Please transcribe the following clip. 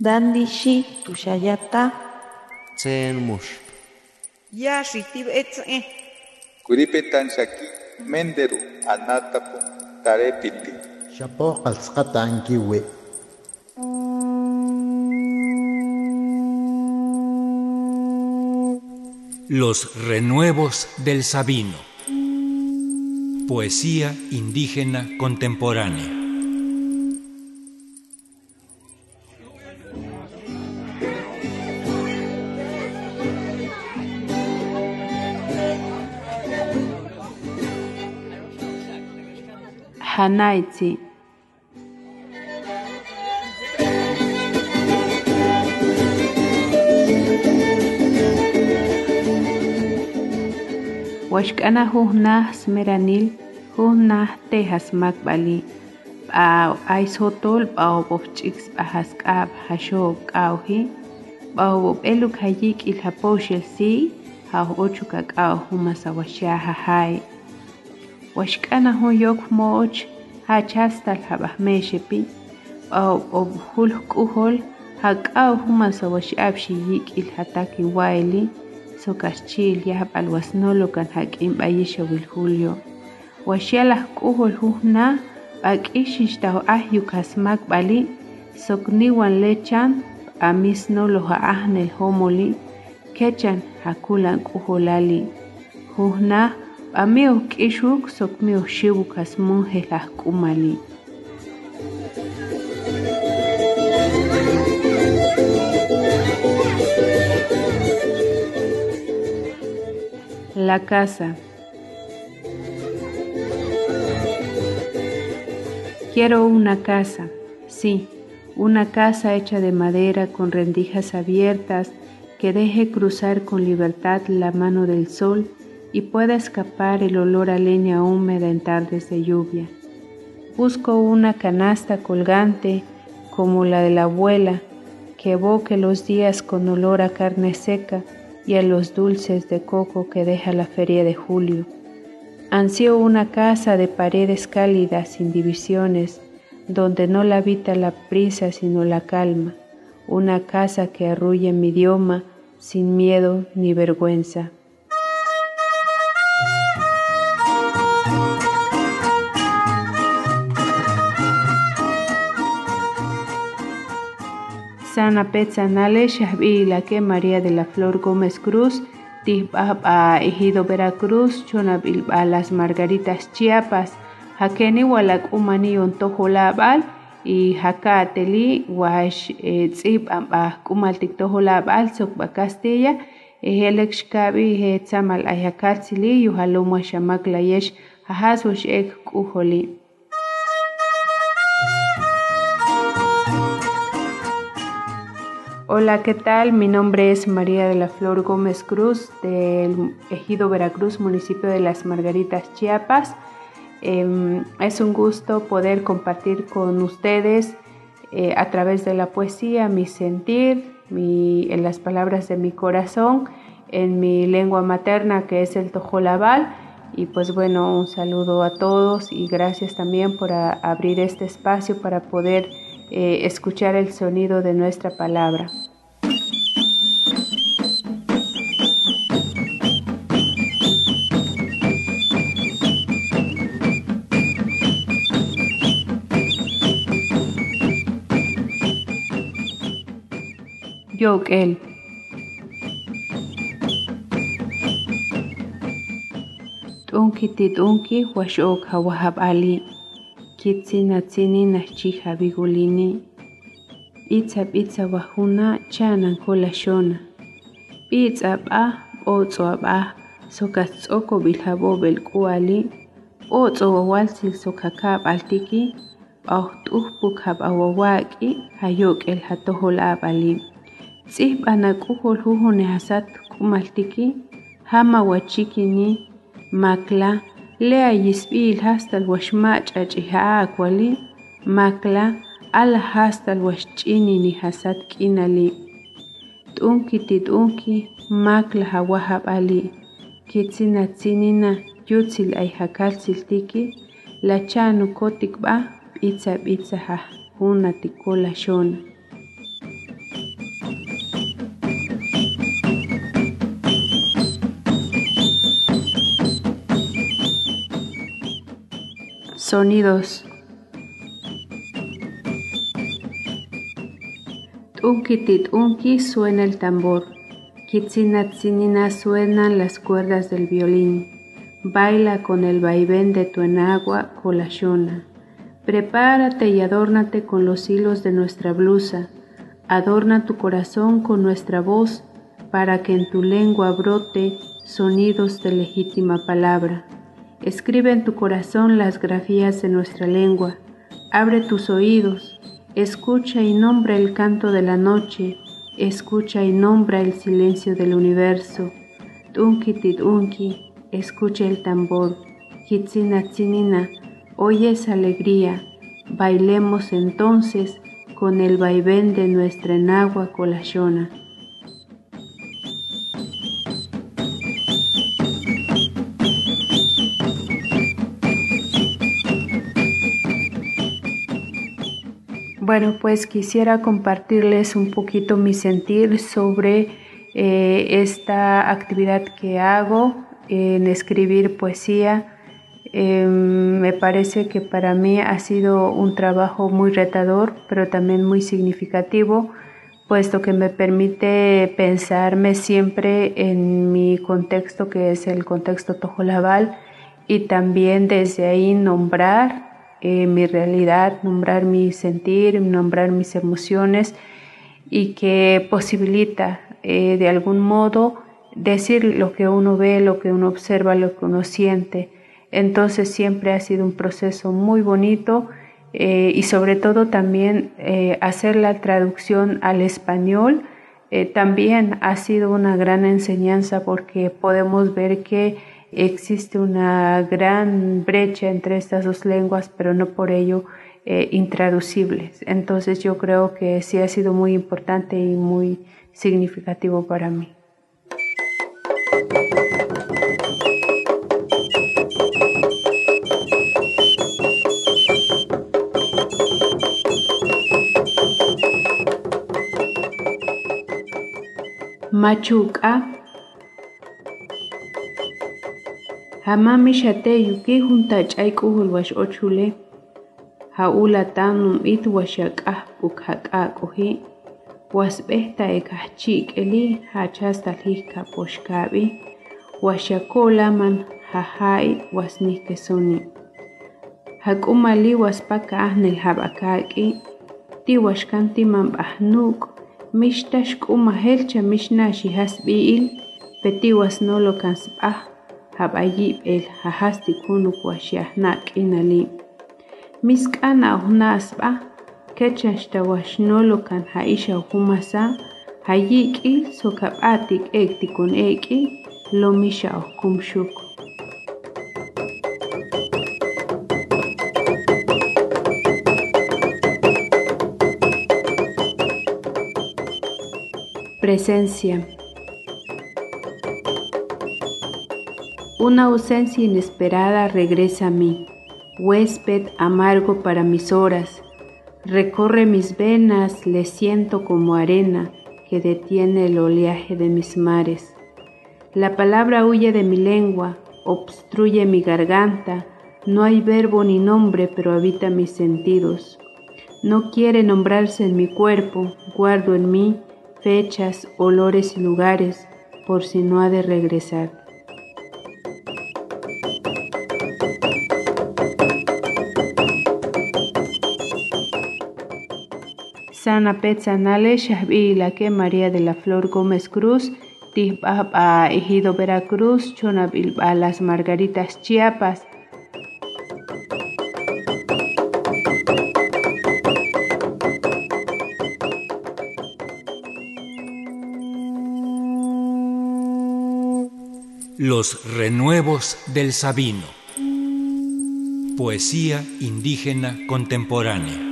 Dandishi tushayata. Tsen mush. Ya shitib etze. Kuripetan shaki menderu anatapu tarepiti. Shapo qalsqata ankiwi. Los renuevos del Sabino. Poesía indígena contemporánea. Hanaite. Waxkana huhnah smeranil huhnah tejas makbali. Pau aisotol pau bofchix pahaskab hashob kauhi. Pau bobeluk hayik ilhaposhel si. Hau ochukak au humasawashaha hai. waxk'anahu yok mooch hachastal habah meexepi obhul k'uhol hak'aw human sawashi'ab xiyik ilhataki waili sokaxchil yahab alwasnolo kan hak'in b'ayixa wilhulio waxialah k'uhol hujna b'ak'ixin xtaho'aj yukasmak b'ali sokniwan lechan b'amisnolo ja'aj neljomoli kechan jakulan k'uholali hujna xiwu kasmun jelaj k'umali. La casa. Quiero una casa, sí, una casa hecha de madera con rendijas abiertas que deje cruzar con libertad la mano del sol y pueda escapar el olor a leña húmeda en tardes de lluvia. Busco una canasta colgante como la de la abuela que evoque los días con olor a carne seca y a los dulces de coco que deja la feria de julio. Ansío una casa de paredes cálidas sin divisiones, donde no la habita la prisa sino la calma, una casa que arrulle mi idioma sin miedo ni vergüenza. Sana Petzanale que María de la Flor Gómez Cruz, Tihbab a Ejido Veracruz, Chonabil a las Margaritas Chiapas, Hakeni Walak Umani Ontojolabal y Hakateli Wash Tzib a Kumal Tiktojolabal Sokba Castilla, Ehelek Shkabi Hetzamal Ayakatzili, Yuhaloma Shamak Layesh, Ahaswash Ek Kuholi. Hola, ¿qué tal? Mi nombre es María de la Flor Gómez Cruz del Ejido Veracruz, municipio de Las Margaritas, Chiapas. Eh, es un gusto poder compartir con ustedes eh, a través de la poesía mi sentir, en las palabras de mi corazón, en mi lengua materna que es el tojolabal. Y pues bueno, un saludo a todos y gracias también por abrir este espacio para poder eh, escuchar el sonido de nuestra palabra. Yokel. T'unki tit'unki wash'ok hawahab ali. kitsin tsini na chija bigulini itza wajuna chanan kolashona itzap ah otso ah sokatsoko biljabo belkuali. Otso wawalsil sokakab altiki ahtuhpu kab wawaki hayok el hatohol abali na anakuhol huhune hasat kumaltiki hama wachikini makla lea yisb'il jastal wax ma' ch'ach'ija'ak wali makla ala jastal wax ch'ini nijasat k'inali t'unki tit'unki makla jawaj jab'ali kitzinatzínina yutzil ayjakal siltiki la cha nukot tikb'aj p'itza p'itza jajkuna tikola xona. Sonidos. Tunki unki suena el tambor. Kitsinatsinina suenan las cuerdas del violín. Baila con el vaivén de tu enagua colachona. Prepárate y adórnate con los hilos de nuestra blusa. Adorna tu corazón con nuestra voz para que en tu lengua brote sonidos de legítima palabra. Escribe en tu corazón las grafías de nuestra lengua. Abre tus oídos, escucha y nombra el canto de la noche, escucha y nombra el silencio del universo. Tunki unki, escucha el tambor. Kitsinatsinina, oye esa alegría. Bailemos entonces con el vaivén de nuestra enagua colachona. Bueno, pues quisiera compartirles un poquito mi sentir sobre eh, esta actividad que hago en escribir poesía. Em, me parece que para mí ha sido un trabajo muy retador, pero también muy significativo, puesto que me permite pensarme siempre en mi contexto, que es el contexto tojolabal, y también desde ahí nombrar eh, mi realidad, nombrar mi sentir, nombrar mis emociones y que posibilita eh, de algún modo decir lo que uno ve, lo que uno observa, lo que uno siente. Entonces siempre ha sido un proceso muy bonito eh, y sobre todo también hacer la traducción al español también ha sido una gran enseñanza porque podemos ver que existe una gran brecha entre estas dos lenguas, pero no por ello eh, intraducibles. Entonces yo creo que sí ha sido muy importante y muy significativo para mí. Machuca Hamami xateyuki junta ch'aykuhul wax'ochule. Haula tanum it waxakahpu kakakuhi. Waspehta ekachikeli hachasta lihka poshkabi. Waxakolaman hahai wasnihkesoni. Hakumali waspaka ahnel habakaki. Tiwashkanti mambahnuk. Mishtash kuma helcha mishnashi hasbiil. Petiwas nolokansbah. hap'ayllip'el jajasti kunuk waxyajna' k'inali. Misk'ana ajnasb'a kech'axtauaxnolo kan ja'ixaj umasa jayik'i sokab'ati k'ekti kunek'i lomi xa'ojkumxuk presencia. Una ausencia inesperada regresa a mí, huésped amargo para mis horas. Recorre mis venas, le siento como arena que detiene el oleaje de mis mares. La palabra huye de mi lengua, obstruye mi garganta, no hay verbo ni nombre, pero habita mis sentidos. No quiere nombrarse en mi cuerpo, guardo en mí fechas, olores y lugares, por si no ha de regresar. Sana Petzanale, la que María de la Flor Gómez Cruz, a Ejido Veracruz, a Las Margaritas Chiapas. Los renuevos del Sabino. Poesía indígena contemporánea.